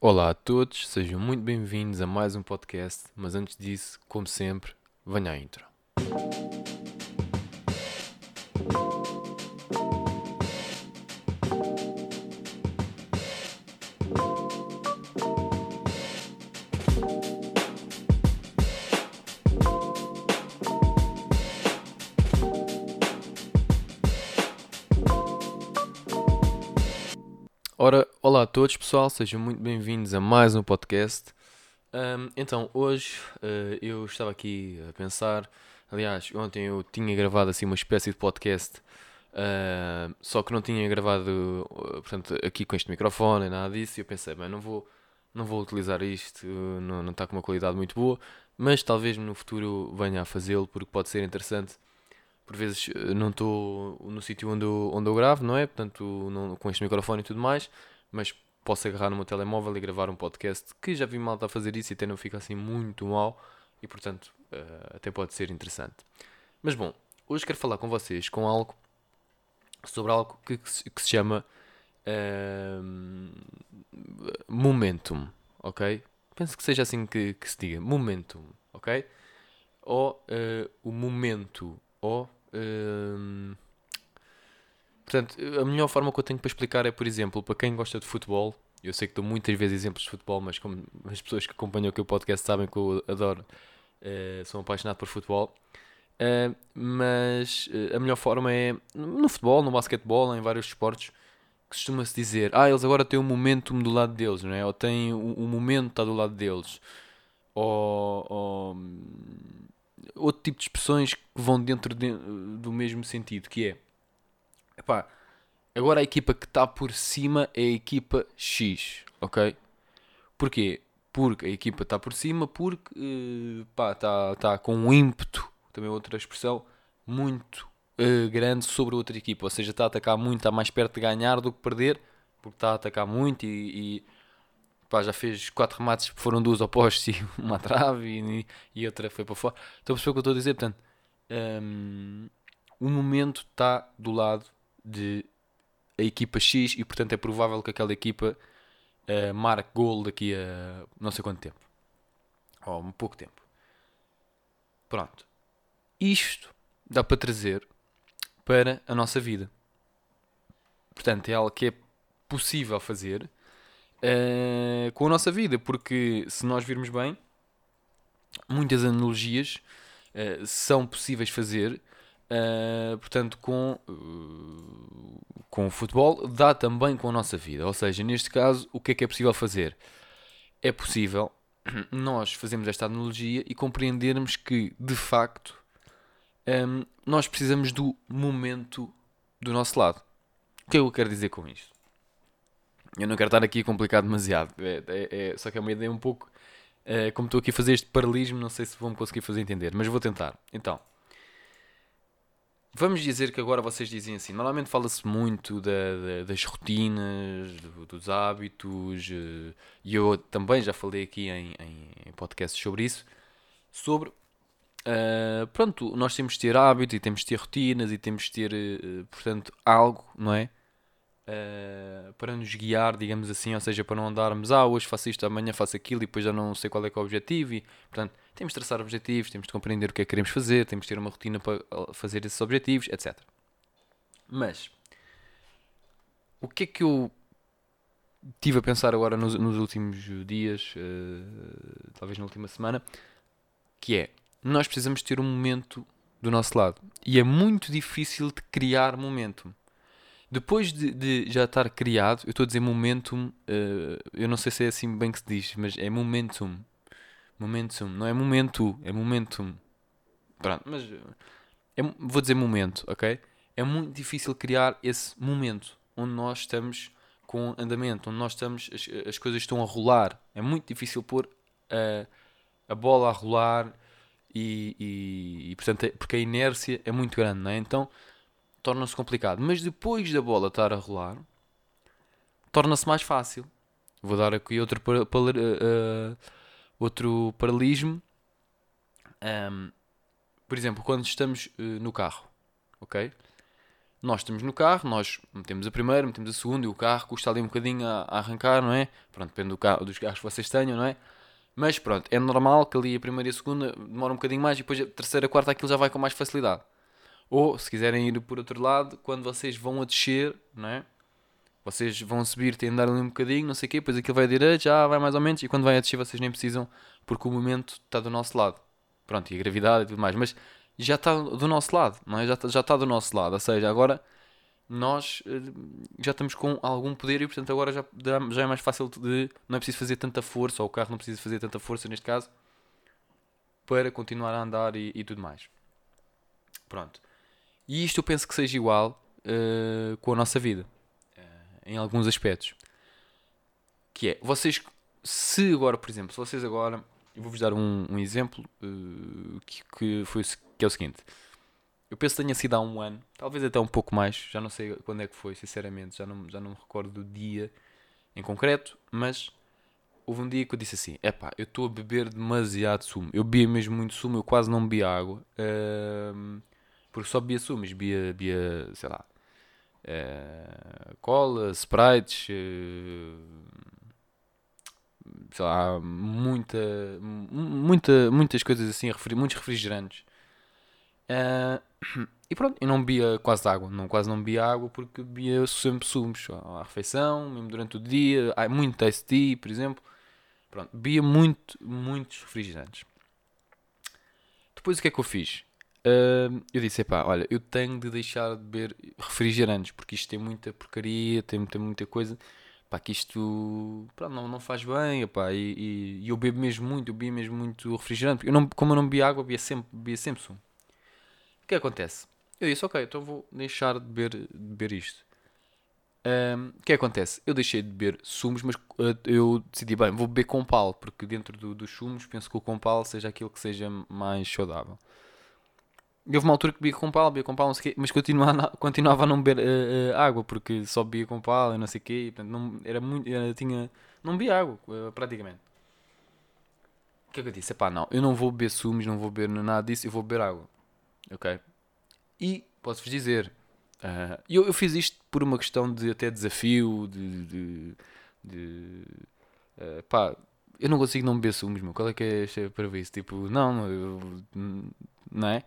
Olá a todos, sejam muito bem-vindos a mais um podcast, mas antes disso, como sempre, venha à intro. Olá a todos pessoal, sejam muito bem-vindos a mais um podcast. Ahm, então, hoje eh, eu estava aqui a pensar, aliás, ontem eu tinha gravado assim uma espécie de podcast, ah, só que não tinha gravado, eh, portanto, aqui com este microfone nada disso, e eu pensei, bem, não vou, não vou utilizar isto, não, não está com uma qualidade muito boa, mas talvez no futuro venha a fazê-lo, porque pode ser interessante por vezes eh, não estou no sítio onde eu, onde eu gravo, não é? Portanto, não- com este microfone e tudo mais, mas posso agarrar no meu telemóvel e gravar um podcast que já vi malta a fazer isso e até não fica assim muito mal e, portanto, eh, até pode ser interessante. Mas bom, hoje quero falar com vocês com algo sobre algo que, que se que se chama ehm, momentum, ok? Penso que seja assim que, que se diga, momentum, ok? Ou eh, o momento, ou Hum, portanto, a melhor forma que eu tenho para explicar é, por exemplo, para quem gosta de futebol, eu sei que dou muitas vezes exemplos de futebol, mas como as pessoas que acompanham aqui o podcast sabem que eu adoro, eh, sou apaixonado por futebol. Eh, mas eh, a melhor forma é no futebol, no basquetebol, em vários esportes, costuma-se dizer: Ah, eles agora têm o momentum do lado deles, não é? Ou têm o, o momento está do lado deles. Ou, ou, outro tipo de expressões que vão dentro de- do mesmo sentido, que é epá, agora a equipa que está por cima é a equipa X, ok? Porquê? Porque a equipa está por cima, porque eh, pá, está tá com um ímpeto, também outra expressão, muito eh, grande sobre a outra equipa, ou seja, está a atacar muito, está mais perto de ganhar do que perder, porque está a atacar muito e, e, pá, já fez quatro remates foram duas opostos e uma trave e, e outra foi para fora. Estão a perceber o que eu estou a dizer? Portanto, hum, o momento está do lado de a equipa X e portanto é provável que aquela equipa eh, marque gol daqui a não sei quanto tempo. Ou um pouco tempo. Pronto. Isto dá para trazer para a nossa vida. Portanto, é algo que é possível fazer eh, com a nossa vida, porque se nós virmos bem, muitas analogias eh, são possíveis fazer, eh, portanto, com, eh, com o futebol, dá também com a nossa vida. Ou seja, neste caso, o que é que é possível fazer? É possível nós fazermos esta analogia e compreendermos que, de facto, hum, nós precisamos do momento do nosso lado. O que é que eu quero dizer com isto? Eu não quero estar aqui a complicar demasiado, é, é- é- só que é uma ideia um pouco. eh, como estou aqui a fazer este paralelismo, não sei se vão conseguir fazer entender, mas vou tentar. Então, vamos dizer que agora vocês dizem assim: normalmente fala-se muito da- da- das rotinas, do- dos hábitos, eh, e eu também já falei aqui em, em, podcasts sobre isso. Sobre Uh, pronto, nós temos de ter hábitos e temos de ter rotinas e temos de ter, uh, portanto, algo, não é? Uh, para nos guiar, digamos assim, ou seja, para não andarmos, ah, hoje faço isto, amanhã faço aquilo e depois já não sei qual é que é o objetivo. E, portanto, temos de traçar objetivos, temos de compreender o que é que queremos fazer, temos de ter uma rotina para uh, fazer esses objetivos, etc. Mas, o que é que eu tive a pensar agora nos, nos últimos dias, uh, talvez na última semana, que é nós precisamos ter um momento do nosso lado. E é muito difícil de criar momentum. Depois de, de já estar criado, eu estou a dizer momentum, eh, eu não sei se é assim bem que se diz, mas é momentum. Momentum, não é momento, é momentum. Pronto, mas eh, é vou dizer momento, ok? É muito difícil criar esse momento onde nós estamos com andamento, onde nós estamos, as, as coisas estão a rolar. É muito difícil pôr a, a bola a rolar e, e, e, portanto, é- porque a inércia é muito grande, não é? Então torna-se complicado. Mas depois da bola estar a rolar, torna-se mais fácil. Vou dar aqui outro, para, para- eh, outro paralelismo. Ahm, por exemplo, quando estamos eh, no carro, ok? nós estamos no carro, nós metemos a primeira, metemos a segunda e o carro custa ali um bocadinho a, a arrancar, não é? Pronto, depende do carro, dos carros que vocês tenham, não é? Mas pronto, é normal que ali a primeira e a segunda demora um bocadinho mais e depois a terceira a quarta aquilo já vai com mais facilidade. Ou se quiserem ir por outro lado, quando vocês vão a descer, não é? Vocês vão subir, têm de andar ali um bocadinho, não sei o quê, depois aquilo vai a direita, já vai mais ou menos, e quando vai a descer vocês nem precisam, porque o momento está do nosso lado. Pronto, e a gravidade e tudo mais. Mas já está do nosso lado, não é? Já, já está do nosso lado. Ou seja, agora nós eh, já estamos com algum poder e portanto agora já, já é mais fácil de. Não é preciso fazer tanta força, ou o carro não precisa fazer tanta força neste caso, para continuar a andar e, e tudo mais. Pronto. E isto eu penso que seja igual uh, com a nossa vida, em alguns aspectos. Que é, vocês, se agora, por exemplo, se vocês agora, eu vou-vos dar um, um exemplo uh, que, que, foi, que é o seguinte. Eu penso que tenha sido há um ano, talvez até um pouco mais, já não sei quando é que foi, sinceramente, já não, já não me recordo do dia em concreto, mas houve um dia que eu disse assim: é eu estou a beber demasiado sumo. Eu bebia mesmo muito sumo, eu quase não bebia água. Uh, porque só bebia sumos, bebia, bebia sei lá, uh, cola, sprites, uh, sei lá, muita, muita, muitas coisas assim, muitos refrigerantes. Uh, e pronto, eu não bebia quase água, não, quase não bebia água porque bebia sempre sumos à refeição, mesmo durante o dia, há muito tasty, por exemplo. Pronto, bebia muito, muitos refrigerantes. Depois o que é que eu fiz? Uh, eu disse, epá, olha, eu tenho de deixar de beber refrigerantes, porque isto tem muita porcaria, tem muita, muita coisa, pá, que isto não, não faz bem, e, e, e, eu bebo mesmo muito, eu bebo mesmo muito refrigerante, eu não, como eu não bebia água, bebia sempre, bebia sempre sumo. O que acontece? Eu disse, ok, então vou deixar de beber, de beber isto. Um, o que acontece? Eu deixei de beber sumos, mas uh, eu decidi, bem, vou beber compal, porque dentro do, dos sumos penso que o compal seja aquilo que seja mais saudável. Houve uma altura que bebia com pala, bebia com pala, não sei o quê, mas continuava, continuava a não beber uh, uh, água, porque só bebia com pala e não sei o quê, portanto, não, era muito, era, tinha, não bebia água, uh, praticamente. O que é que eu disse? Epá, não, eu não vou beber sumos, não vou beber nada disso, eu vou beber água. Ok? E, posso-vos dizer, eu, eu fiz isto por uma questão de até desafio, de... de, de pá, eu não consigo não beber sumos, meu. Qual é que é para isso? Tipo, não, eu, não é?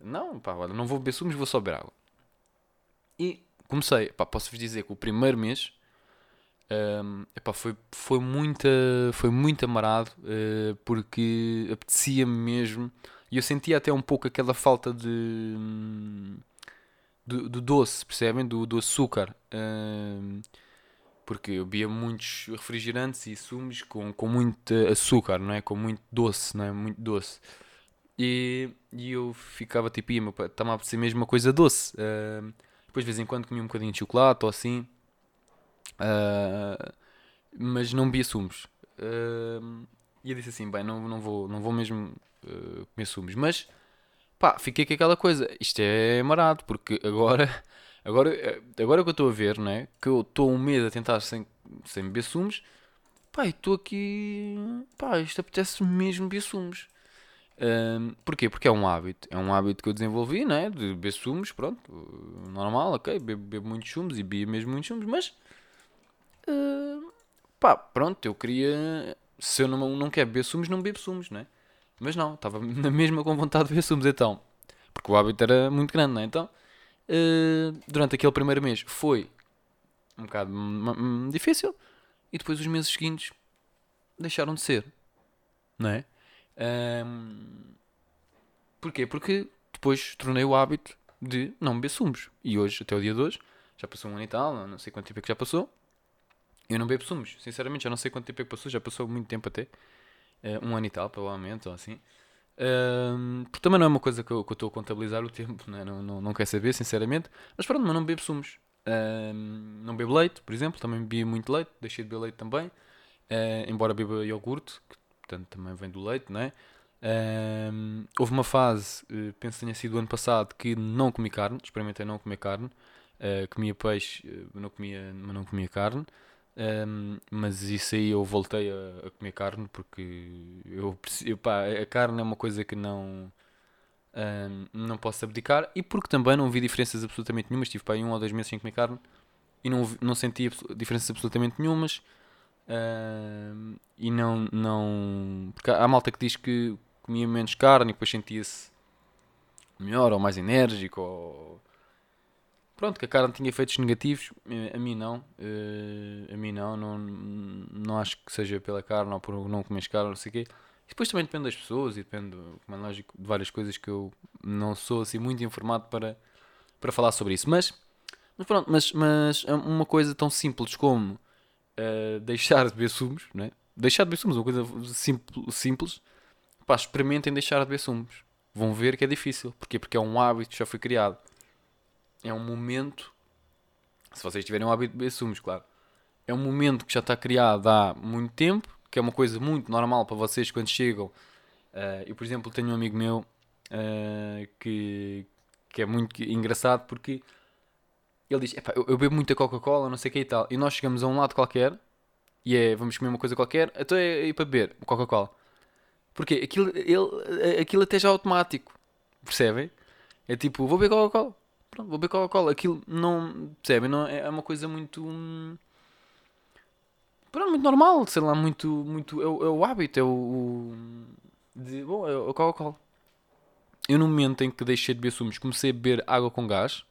Não, pá, olha, não vou beber sumos, vou só beber água. E comecei, pá, posso-vos dizer que o primeiro mês um, epá, foi, foi, muita, foi muito amarado uh, porque apetecia-me mesmo e eu sentia até um pouco aquela falta de do, do doce, percebem? Do, do açúcar. Um, porque eu bebia muitos refrigerantes e sumos com, com muito açúcar, não é? Com muito doce, não é? Muito doce. E, e eu ficava tipo, está-me a apetecer mesmo uma coisa doce. Uh, depois de vez em quando comia um bocadinho de chocolate ou assim. Uh, mas não bebia sumos. Uh, e eu disse assim, bem, não, não, vou, não vou mesmo comer sumos. Mas, pá, fiquei com aquela coisa. Isto é marado, porque agora... Agora, agora que eu estou a ver, né? Que eu estou um mês a tentar sem, sem beber sumos. Pá, estou aqui... Pá, isto apetece mesmo beber sumos. Um, porquê? Porque é um hábito. É um hábito que eu desenvolvi, né? De beber sumos, pronto. Normal, ok. Bebo, bebo muitos sumos e bebia mesmo muitos sumos, mas. Uh, pá, pronto. Eu queria. Se eu não, não quero beber sumos, não bebo sumos, né? Mas não, estava na mesma com vontade de beber sumos, então. Porque o hábito era muito grande, né? Então, uh, durante aquele primeiro mês foi um bocado difícil e depois os meses seguintes deixaram de ser, não é? Um, porquê? Porque depois tornei o hábito de não beber sumos. E hoje, até o dia de hoje, já passou um ano e tal, não sei quanto tempo é que já passou. Eu não bebo sumos, sinceramente, já não sei quanto tempo é que passou, já passou muito tempo até. Uh, um ano e tal, provavelmente, ou assim. Um, porque também não é uma coisa que eu estou a contabilizar o tempo, né? não, não, não quero saber, sinceramente. Mas pronto, mas não bebo sumos. Um, não bebo leite, por exemplo, também bebia muito leite, deixei de beber leite também. Uh, embora beba iogurte, que portanto também vem do leite, não é? Um, houve uma fase, uh, penso que tenha sido o ano passado, que não comi carne, experimentei não comer carne, uh, comia peixe, uh, não comia, mas não comia carne, um, mas isso aí eu voltei a, a comer carne porque eu, eu pá, a carne é uma coisa que não Um, não posso abdicar. E porque também não vi diferenças absolutamente nenhumas. Estive para um ou dois meses sem comer carne e não, não senti diferenças absolutamente nenhumas. Uh, e não, não. Porque há malta que diz que comia menos carne e depois sentia-se melhor ou mais enérgico. Ou... Pronto, que a carne tinha efeitos negativos. A mim não. Uh, a mim não, não. Não acho que seja pela carne ou por não comer carne, não sei o quê. E depois também depende das pessoas e depende, como é lógico, de várias coisas que eu não sou assim muito informado para, para falar sobre isso. Mas, mas pronto, mas, mas é uma coisa tão simples como uh, deixar de beber sumos, né? deixar de beber sumos, uma coisa simples, simples pá, experimentem deixar de beber sumos. Vão ver que é difícil. Porquê? Porque é um hábito que já foi criado. É um momento, se vocês tiverem o hábito de beber sumos, claro, é um momento que já está criado há muito tempo que é uma coisa muito normal para vocês quando chegam. Uh, eu, por exemplo, tenho um amigo meu uh, que, que é muito engraçado porque ele diz: eu, eu bebo muita Coca-Cola, não sei o que e tal. E nós chegamos a um lado qualquer e é vamos comer uma coisa qualquer, então é ir para beber Coca-Cola. Porque aquilo, ele, aquilo até já é automático, percebem? É tipo, vou beber Coca-Cola, pronto, vou beber Coca-Cola. Aquilo não, percebem? Não, é, é uma coisa muito. Pronto, muito normal, sei lá, muito. muito é, o, é o hábito, é o. o de, bom, é o Coca-Cola. Eu, no momento em que deixei de beber sumos, comecei a beber água com gás.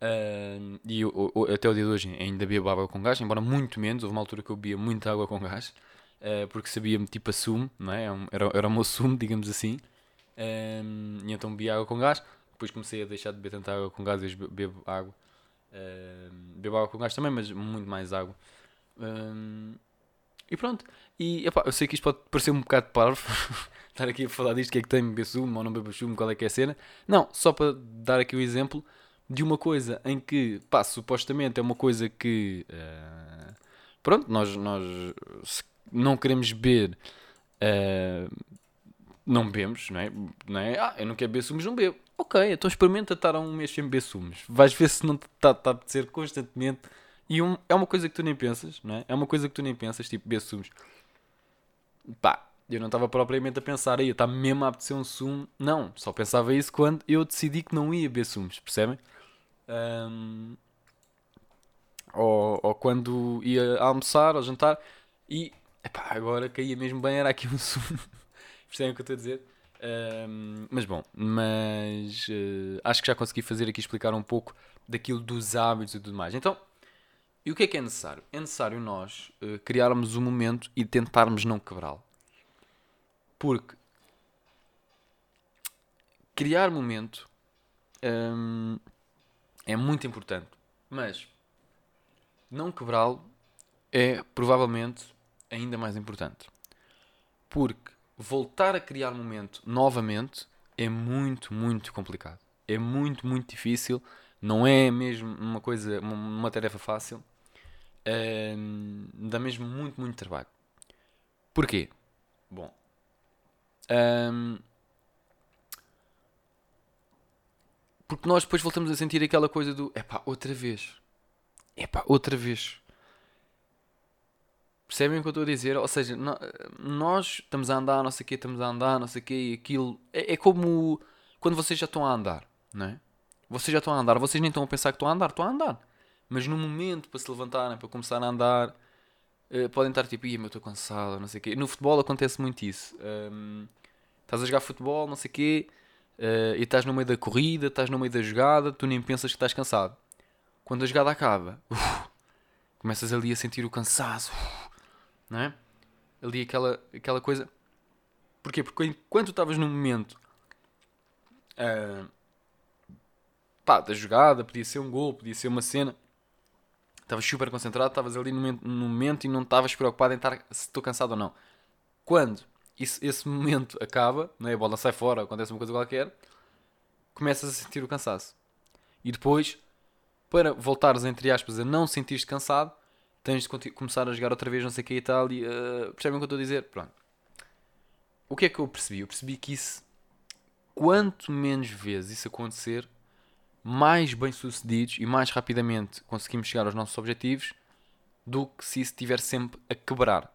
Uh, e eu, eu, até o dia de hoje ainda bebo água com gás, embora muito menos. Houve uma altura que eu bebia muita água com gás, uh, porque sabia-me tipo a sumo, não é? é era, era o meu sumo, digamos assim. Uh, e então bebia água com gás. Depois comecei a deixar de beber tanta água com gás e bebo água. bebo água com gás também, mas muito mais água. E pronto. E epá, eu sei que isto pode parecer um bocado parvo. estar aqui a falar disto, que é que tem beber sumo ou não beber sumo, qual é que é a cena. Não, só para dar aqui o exemplo de uma coisa em que, pá, supostamente é uma coisa que. Uh, pronto, nós, nós não queremos beber. Uh, não bebemos, não é? não é? Ah, eu não quero beber sumos, não bebo. Ok, então experimenta estar um mês sem beber sumos. Vais ver se não está tá a apetecer constantemente e um, é uma coisa que tu nem pensas, não é? É uma coisa que tu nem pensas, tipo, beber sumos. Pá, eu não estava propriamente a pensar aí, está mesmo a apetecer um sumo. Não, só pensava isso quando eu decidi que não ia beber sumos, percebem? Um, ou, ou quando ia almoçar ou jantar e epá, agora caía mesmo bem, era aqui um sumo. percebem o que eu estou a dizer? Um, mas bom, mas uh, acho que já consegui fazer aqui explicar um pouco daquilo dos hábitos e tudo mais. Então, e o que é que é necessário? É necessário nós uh, criarmos um momento e tentarmos não quebrá-lo. Porque criar momento um, é muito importante, mas não quebrá-lo é provavelmente ainda mais importante. Porque voltar a criar momento novamente é muito, muito complicado. É muito, muito difícil. Não é mesmo uma coisa, uma, tarefa fácil um, dá mesmo muito, muito trabalho. Porquê? Bom, um, porque nós depois voltamos a sentir aquela coisa do epá, outra vez, epá, outra vez. Percebem o que eu estou a dizer? Ou seja, nós estamos a andar, não sei o quê, estamos a andar, não sei o quê, e aquilo. É, é, como quando vocês já estão a andar, não é? Vocês já estão a andar, vocês nem estão a pensar que estão a andar, estão a andar. Mas no momento para se levantarem, para começar a andar, uh, podem estar tipo, ia, eu estou cansado, não sei o quê. No futebol acontece muito isso. Um, estás a jogar futebol, não sei o quê, uh, e estás no meio da corrida, estás no meio da jogada, tu nem pensas que estás cansado. Quando a jogada acaba, uf, começas ali a sentir o cansaço, não é? Ali aquela, aquela coisa. Porquê? Porque enquanto estavas num momento uh, pá, da jogada, podia ser um gol, podia ser uma cena Estavas super concentrado, estavas ali no no momento, e não estavas preocupado em estar se estou cansado ou não. Quando isso, esse momento acaba, né, a bola sai fora, acontece uma coisa qualquer, começas a sentir o cansaço. E depois, para voltares, entre aspas, a não sentir-te cansado, tens de começar a jogar outra vez, não sei o que e tal. E, uh, percebem o que eu estou a dizer? Pronto. O que é que eu percebi? Eu percebi que isso, quanto menos vezes isso acontecer, mais bem-sucedidos e mais rapidamente conseguimos chegar aos nossos objetivos do que se isso estiver sempre a quebrar.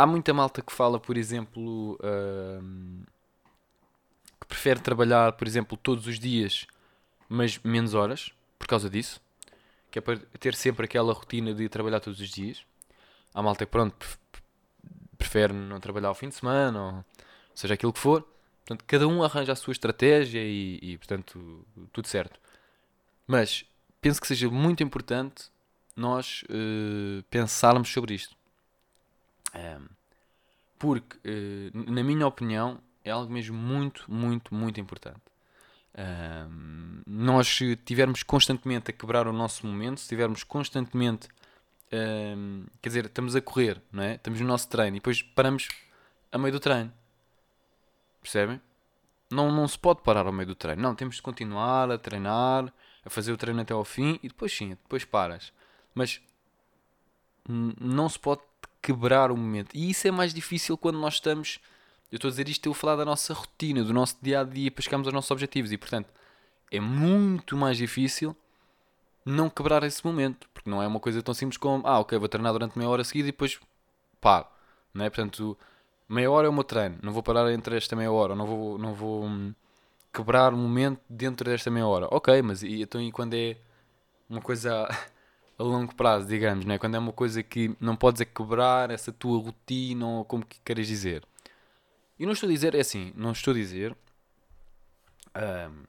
Há muita malta que fala, por exemplo, uh, que prefere trabalhar, por exemplo, todos os dias, mas menos horas, por causa disso. Que é para ter sempre aquela rotina de trabalhar todos os dias. Há malta que, pronto, prefere não trabalhar ao fim de semana, ou seja aquilo que for. Portanto, cada um arranja a sua estratégia e, e portanto, tudo certo. Mas penso que seja muito importante nós uh, pensarmos sobre isto. Um, porque, uh, na minha opinião, é algo mesmo muito, muito, muito importante. Um, nós, se estivermos constantemente a quebrar o nosso momento, se estivermos constantemente, um, quer dizer, estamos a correr, não é? estamos no nosso treino e depois paramos a meio do treino, percebem? Não, não se pode parar ao meio do treino, não, temos de continuar a treinar, a fazer o treino até ao fim e depois sim, depois paras. Mas não se pode quebrar o momento. E isso é mais difícil quando nós estamos. Eu estou a dizer isto, eu vou falar da nossa rotina, do nosso dia a dia para chegarmos aos nossos objetivos. E portanto, é muito mais difícil não quebrar esse momento. Porque não é uma coisa tão simples como, ah, ok, vou treinar durante meia hora seguida e depois paro. Não é? Portanto, meia hora é o meu treino. Não vou parar entre esta meia hora. Não vou, não vou hum, quebrar o momento dentro desta meia hora. Ok, mas então e quando é uma coisa a longo prazo, digamos, né? quando é uma coisa que não podes é quebrar essa tua rotina ou como que queres dizer. E não estou a dizer, é assim, não estou a dizer um,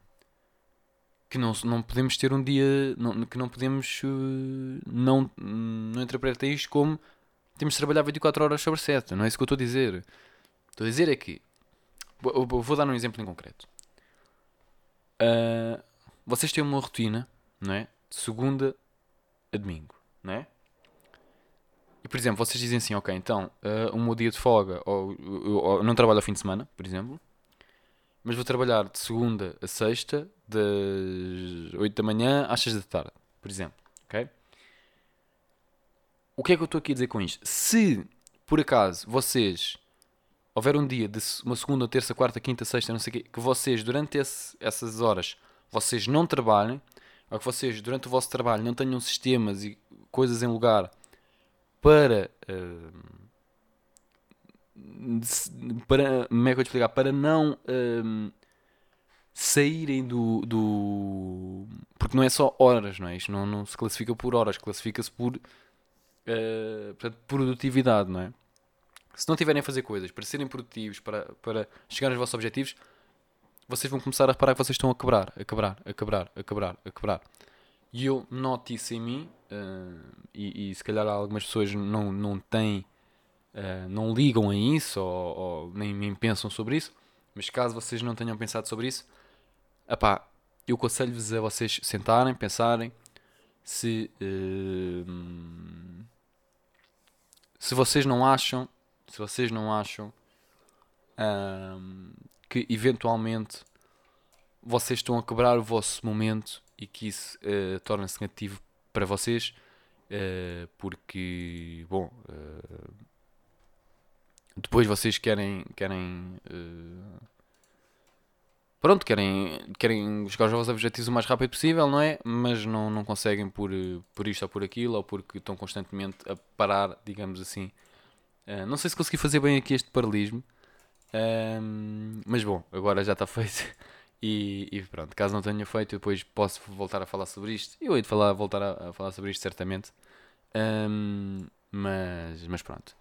que não, não podemos ter um dia, não, que não podemos, uh, não, não interpretem isto como temos de trabalhar 24 horas sobre 7, não é isso que eu estou a dizer. Estou a dizer é que, vou, vou dar um exemplo em concreto. Uh, vocês têm uma rotina, não é? De segunda a domingo, não é? E por exemplo, vocês dizem assim, ok, então, uh, um meu dia de folga, ou, ou, ou, não trabalho ao fim de semana, por exemplo, mas vou trabalhar de segunda a sexta, das 8 da manhã às 6 da tarde, por exemplo, ok? O que é que eu estou aqui a dizer com isto? Se, por acaso, vocês houver um dia de uma segunda, terça, quarta, quinta, sexta, não sei o quê, que vocês, durante esse, essas horas, vocês não trabalhem, ou que vocês, durante o vosso trabalho, não tenham sistemas e coisas em lugar para. Uh, para. Como é que eu te explicar? Para não. Uh, saírem do, do. Porque não é só horas, não é? Isto não, não se classifica por horas, classifica-se por. Uh, portanto, produtividade, não é? Se não tiverem a fazer coisas para serem produtivos, para, para chegar aos vossos objetivos, vocês vão começar a reparar que vocês estão a quebrar, a quebrar, a quebrar, a quebrar, a quebrar. E eu noto isso em mim, uh, e, e, se calhar algumas pessoas não, não têm, uh, não ligam a isso, ou, ou, nem, nem pensam sobre isso, mas caso vocês não tenham pensado sobre isso, epá, eu aconselho-vos a vocês sentarem, pensarem se, uh, se vocês não acham, se vocês não acham que eventualmente vocês estão a quebrar o vosso momento e que isso uh, torna-se negativo para vocês, uh, porque, bom, uh, depois vocês querem, querem pronto, querem, querem chegar aos vossos objetivos o mais rápido possível, não é? Mas não, não conseguem por, por isto ou por aquilo, ou porque estão constantemente a parar, digamos assim. não sei se consegui fazer bem aqui este paralelismo, um, mas bom, agora já está feito. E, e, pronto, caso não tenha feito, depois posso voltar a falar sobre isto. Eu hei de falar, voltar a, a falar sobre isto certamente. Um, mas, mas pronto.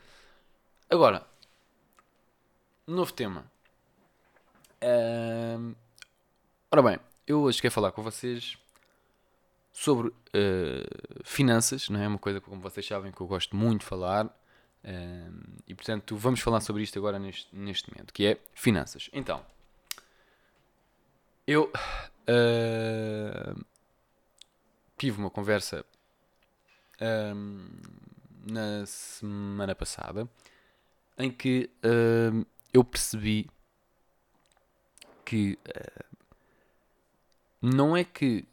Agora, novo tema. Um, ora bem, eu hoje quero falar com vocês sobre uh, finanças, não é? Uma coisa como vocês sabem que eu gosto muito de falar e portanto, vamos falar sobre isto agora neste, neste momento, que é finanças. Então, eu uh, tive uma conversa na semana passada em que eu percebi que uh, não é que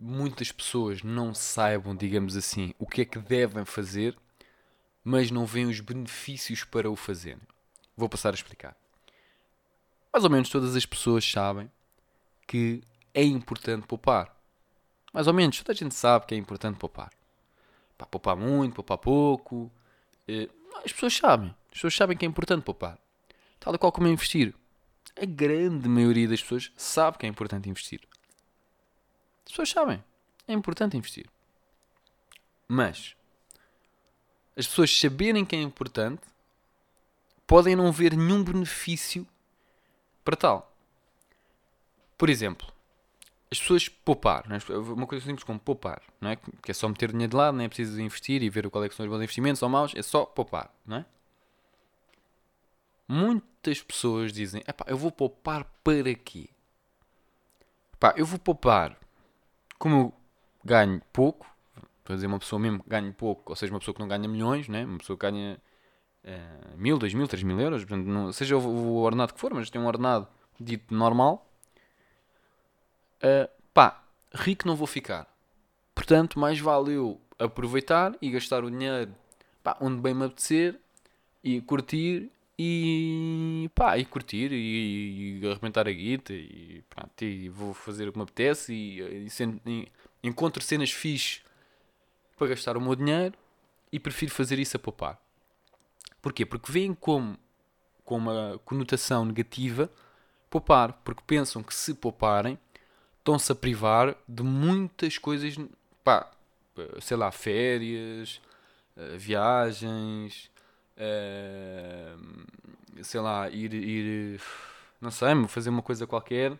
muitas pessoas não saibam, digamos assim, o que é que devem fazer, mas não veem os benefícios para o fazerem. Vou passar a explicar. Mais ou menos todas as pessoas sabem que é importante poupar. Mais ou menos, toda a gente sabe que é importante poupar. Para poupar muito, poupar pouco. Uh, as pessoas sabem. As pessoas sabem que é importante poupar. Tal e qual como investir. a grande maioria das pessoas sabe que é importante investir. As pessoas sabem. É importante investir. Mas as pessoas saberem que é importante podem não ver nenhum benefício para tal. Por exemplo, as pessoas poupar, é? uma coisa simples como poupar, não é? que é só meter dinheiro de lado, não é preciso investir e ver qual é que são os bons investimentos ou maus, é só poupar, não é? Muitas pessoas dizem, eu vou poupar para quê? Epá, eu vou poupar como eu ganho pouco, para dizer uma pessoa mesmo que ganha pouco, ou seja, uma pessoa que não ganha milhões, né? uma pessoa que ganha uh, mil, dois mil, três mil euros, portanto, não, seja o, o ordenado que for, mas tem um ordenado dito normal, uh, pá, rico não vou ficar. Portanto, mais vale eu aproveitar e gastar o dinheiro pá, onde bem me apetecer e curtir e pá, e curtir e, e arrebentar a guita e pronto, e vou fazer o que me apetece e, e, e encontro cenas fixe para gastar o meu dinheiro e prefiro fazer isso a poupar. Porquê? Porque veem como com uma conotação negativa poupar, porque pensam que se pouparem estão-se a privar de muitas coisas, pá, sei lá, férias, eh, viagens, uh, sei lá, ir, ir, não sei, fazer uma coisa qualquer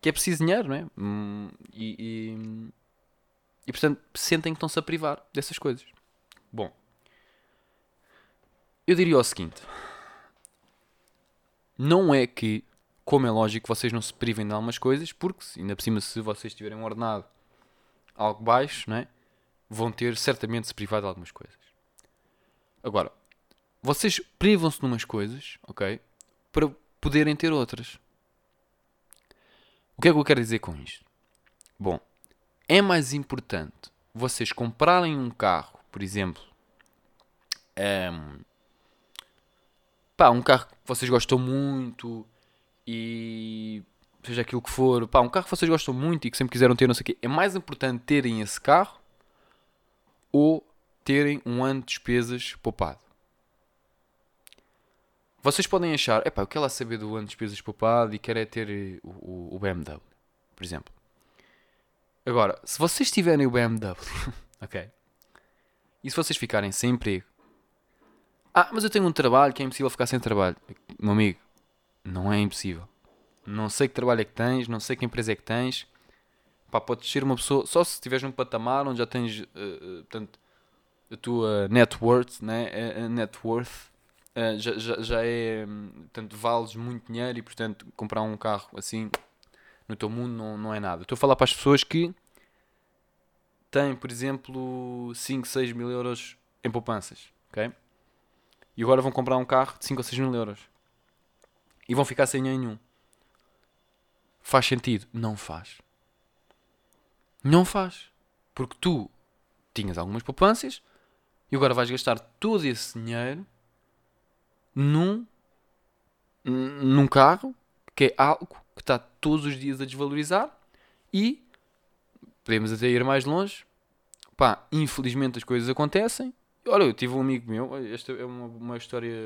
que é preciso dinheiro, não é? Hum, e, e, e portanto sentem que estão-se a privar dessas coisas. Bom, eu diria o seguinte: não é que, como é lógico, vocês não se privem de algumas coisas, porque ainda por cima, se vocês tiverem um ordenado algo baixo, não é? vão ter certamente se privar de algumas coisas. Agora, vocês privam-se de umas coisas, ok? Para poderem ter outras. O que é que eu quero dizer com isto? Bom, é mais importante vocês comprarem um carro, por exemplo, um, pá, um carro que vocês gostam muito e seja aquilo que for, pá, um carro que vocês gostam muito e que sempre quiseram ter, não sei o quê, é mais importante terem esse carro ou terem um ano de despesas poupado. Vocês podem achar, epá, eu quero lá saber do ano de despesas poupado e quero é ter eh, o, o, BMW, por exemplo. Agora, se vocês tiverem o BMW, ok? E se vocês ficarem sem emprego? Ah, mas eu tenho um trabalho que é impossível ficar sem trabalho. Meu amigo, não é impossível. Não sei que trabalho é que tens, não sei que empresa é que tens. Pá, podes ser uma pessoa, só se estiveres num patamar onde já tens, uh, uh, portanto, a tua net worth, né? a, a net worth uh, já, já, já, é. Portanto, vales muito dinheiro e, portanto, comprar um carro assim no teu mundo não, não é nada. Estou a falar para as pessoas que têm, por exemplo, 5, 6 mil euros em poupanças, ok? E agora vão comprar um carro de 5 ou 6 mil euros e vão ficar sem nenhum. Faz sentido? Não faz. Não faz. Porque tu tinhas algumas poupanças e agora vais gastar todo esse dinheiro num, num carro que é algo que está todos os dias a desvalorizar e podemos até ir mais longe. Pá, infelizmente as coisas acontecem. Olha, eu tive um amigo meu, esta é uma, uma história.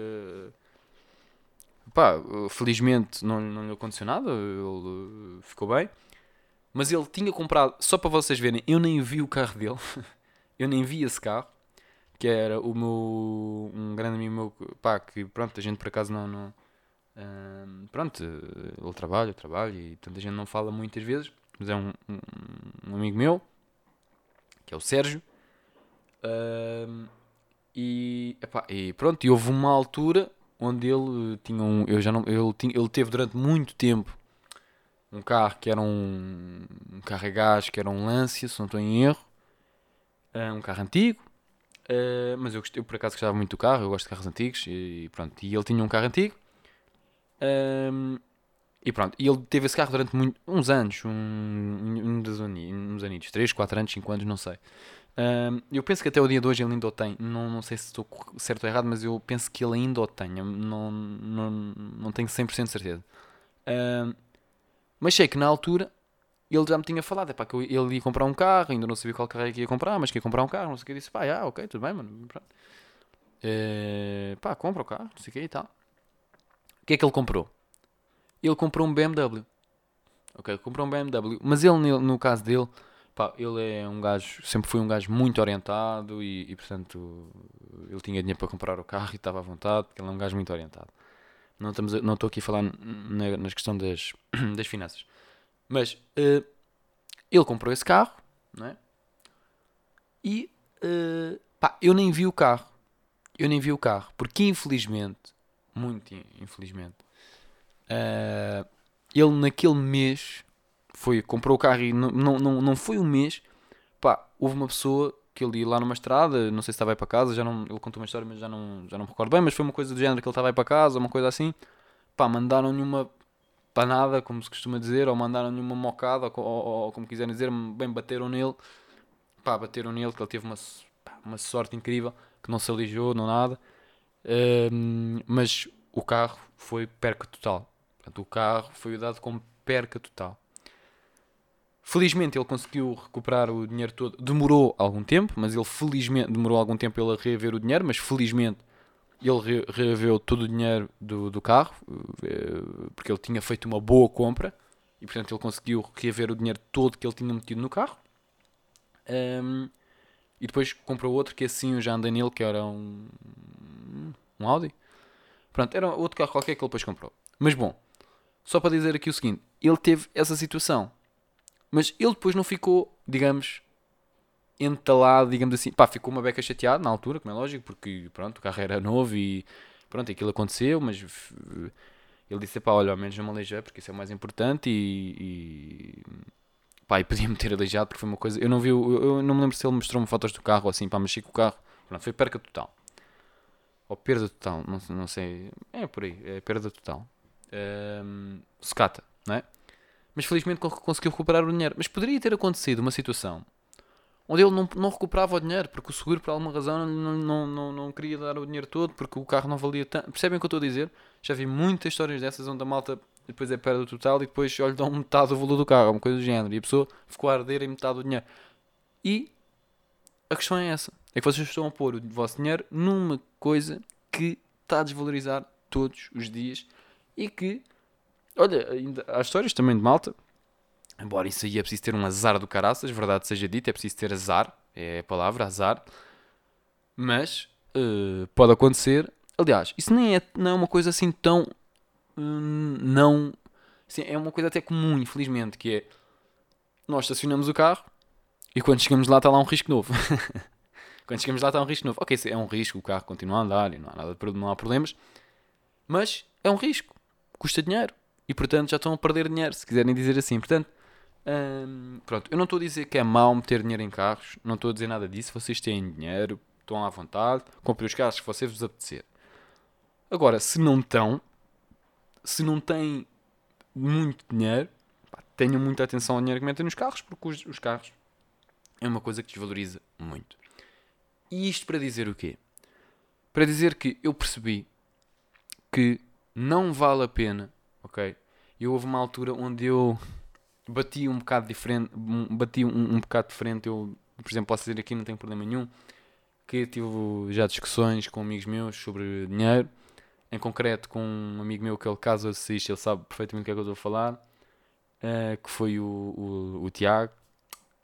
Pá, felizmente não, não lhe aconteceu nada, ele ficou bem. Mas ele tinha comprado, só para vocês verem, eu nem vi o carro dele, eu nem vi esse carro que era o meu um grande amigo meu pá, que pronto, a gente por acaso não, não pronto, ele trabalha, trabalha e tanta gente não fala muitas vezes, mas é um, um, um amigo meu que é o Sérgio. E, epá, e pronto, e houve uma altura onde ele tinha um, eu já não, ele, tinha, ele teve durante muito tempo um carro que era um, um carro a gás, que era um Lancia, se não estou em erro, um carro antigo, Uh, mas eu, eu, por acaso gostava muito do carro, eu gosto de carros antigos e pronto. E ele tinha um carro antigo. Um, e pronto, e ele teve esse carro durante muito, uns anos, um, uns, aninhos, 3, 4 anos, 5 anos, não sei. Um, eu penso que até o dia de hoje ele ainda o tem. Não, não sei se estou certo ou errado, mas eu penso que ele ainda o tenha. Não, não, não tenho 100% de certeza. Um, mas sei que na altura ele já me tinha falado, é pá, que ele ia comprar um carro, ainda não sabia qual carro é que ia comprar, mas que ia comprar um carro, não sei o que. Eu disse, pá, ah, ok, tudo bem, mano. É, pá, compra o carro, não sei o que e tal. O que é que ele comprou? ele comprou um BMW. Ok, comprou um BMW. Mas ele, no, caso dele, pá, ele é um gajo, sempre foi um gajo muito orientado e, e, portanto ele tinha dinheiro para comprar o carro e estava à vontade, porque ele é um gajo muito orientado. Não, estamos não estou aqui a falar na, nas questão das, das finanças. Mas uh, ele comprou esse carro, não é? E uh, pá, eu nem vi o carro. Eu nem vi o carro, porque infelizmente, muito infelizmente, uh, ele naquele mês foi, comprou o carro e não, não, não, não foi um mês. Pá, houve uma pessoa que ele ia lá numa estrada, não sei se estava aí para casa, já não, ele contou uma história, mas já não, já não me recordo bem, mas foi uma coisa do género que ele estava aí para casa, uma coisa assim. Pá, mandaram-lhe uma panada, como se costuma dizer, ou mandaram-lhe uma mocada, ou, ou, ou, como quiserem dizer, bem bateram nele. Pá, bateram nele, que ele teve uma, pá, uma sorte incrível, que não se alijou, não nada. Mas o carro foi perca total. Portanto, o carro foi dado como perca total. Felizmente ele conseguiu recuperar o dinheiro todo. Demorou algum tempo, mas ele felizmente demorou algum tempo ele a reaver o dinheiro, mas felizmente ele reaveu todo o dinheiro do, do carro, eh, porque ele tinha feito uma boa compra e portanto ele conseguiu reaver o dinheiro todo que ele tinha metido no carro. Um, e depois comprou outro que assim eu já andei nele, que era um, um Audi. Pronto, era outro carro qualquer que ele depois comprou. Mas bom, só para dizer aqui o seguinte: ele teve essa situação mas ele depois não ficou, digamos, entalado, digamos assim. Pá, ficou uma beca chateado na altura, como é lógico, porque pronto, o carro era novo e pronto, aquilo aconteceu, mas ele disse, pá, olha, ao menos não me aleijei, porque isso é o mais importante e, e pá, e podia-me ter aleijado porque foi uma coisa, eu não vi, eu, eu não me lembro se ele mostrou-me fotos do carro assim, pá, mexi com o carro, pronto, foi perca total. Ou perda total, não, não sei, é por aí, é perda total. Um, secata, não é? mas felizmente conseguiu recuperar o dinheiro. Mas poderia ter acontecido uma situação onde ele não, não recuperava o dinheiro porque o seguro, por alguma razão, não, não, não, não queria dar o dinheiro todo porque o carro não valia tanto. Percebem o que eu estou a dizer? Já vi muitas histórias dessas onde a malta depois é perda total e depois olha, dão metade do valor do carro, uma coisa do género, e a pessoa ficou a arder em metade do dinheiro. E a questão é essa: é que vocês estão a pôr o vosso dinheiro numa coisa que está a desvalorizar todos os dias e que Olha, ainda há histórias também de malta. Embora isso aí é preciso ter um azar do caraças, verdade seja dita, é preciso ter azar, é a palavra, azar. Mas uh, pode acontecer. Aliás, isso nem é, não é uma coisa assim tão. Hum, não. Assim, é uma coisa até comum, infelizmente, que é. Nós estacionamos o carro e quando chegamos lá está lá um risco novo. quando chegamos lá está um risco novo. Ok, é um risco, o carro continua a andar e não há, nada, não há problemas. Mas é um risco. Custa dinheiro e portanto já estão a perder dinheiro, se quiserem dizer assim. Portanto, pronto, eu não estou a dizer que é mau meter dinheiro em carros, não estou a dizer nada disso. Vocês têm dinheiro, estão à vontade, comprem os carros que vocês vos apetecer. Agora, se não estão, se não têm muito dinheiro, pá, tenham muita atenção ao dinheiro que metem nos carros, porque os, os carros é uma coisa que desvaloriza muito. E isto para dizer o quê? Para dizer que eu percebi que não vale a pena ok? E houve uma altura onde eu bati um bocado diferente, bati um, um bocado diferente, eu, por exemplo, posso dizer aqui, não tenho problema nenhum, que tive já discussões com amigos meus sobre dinheiro, em concreto com um amigo meu que ele caso assiste, ele sabe perfeitamente o que é que eu estou a falar, uh, que foi o, o, o Tiago,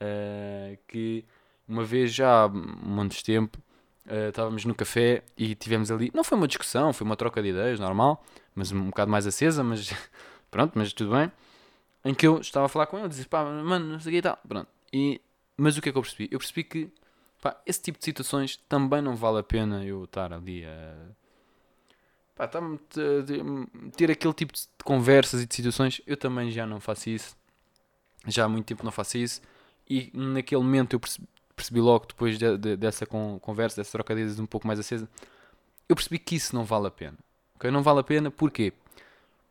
uh, que uma vez já há muitos tempo uh, estávamos no café e tivemos ali, não foi uma discussão, foi uma troca de ideias, normal, mas um bocado mais acesa, mas pronto, mas tudo bem. Em que eu estava a falar com ele, disse pá, mano, não sei o que e tal, pronto. E, mas o que é que eu percebi? Eu percebi que pá, esse tipo de situações também não vale a pena eu estar ali a. Pá, tá ter aquele tipo de conversas e de situações, eu também já não faço isso. Já há muito tempo não faço isso. E naquele momento eu percebi, percebi logo, depois de, de, dessa conversa, dessa troca de ideias um pouco mais acesa, eu percebi que isso não vale a pena. Okay? Não vale a pena, porquê?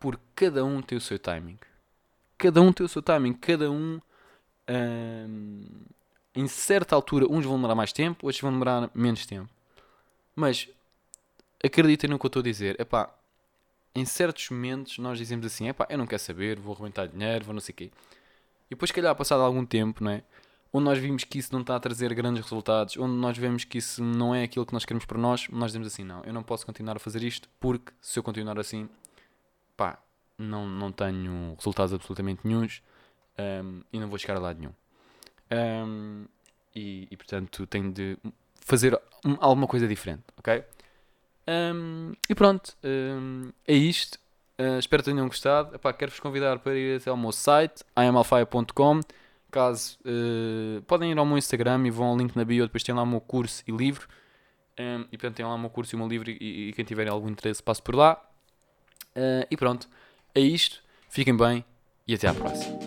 Porque cada um tem o seu timing. Cada um tem o seu timing. Cada um, em certa altura, uns vão demorar mais tempo, outros vão demorar menos tempo. Mas acreditem no que eu estou a dizer. Epá, em certos momentos nós dizemos assim: epá, eu não quero saber, vou arrebentar dinheiro, vou não sei o quê. E depois, se calhar, passado algum tempo, não é? onde nós vimos que isso não está a trazer grandes resultados, onde nós vemos que isso não é aquilo que nós queremos para nós, nós dizemos assim: não, eu não posso continuar a fazer isto porque se eu continuar assim, pá, não, não tenho resultados absolutamente nenhums um, e não vou chegar a lado nenhum. Um, e, e, portanto tenho de fazer alguma coisa diferente, ok? Um, e pronto, é isto. Uh, espero que tenham gostado. Quero-vos convidar para ir até ao meu site, imalfire.com. Caso uh, podem ir ao meu Instagram e vão ao link na bio, depois tem lá o meu curso e livro. Um, e portanto tem lá o meu curso e o meu livro e, e quem tiver algum interesse passe por lá. Uh, e pronto, é isto, fiquem bem e até à próxima.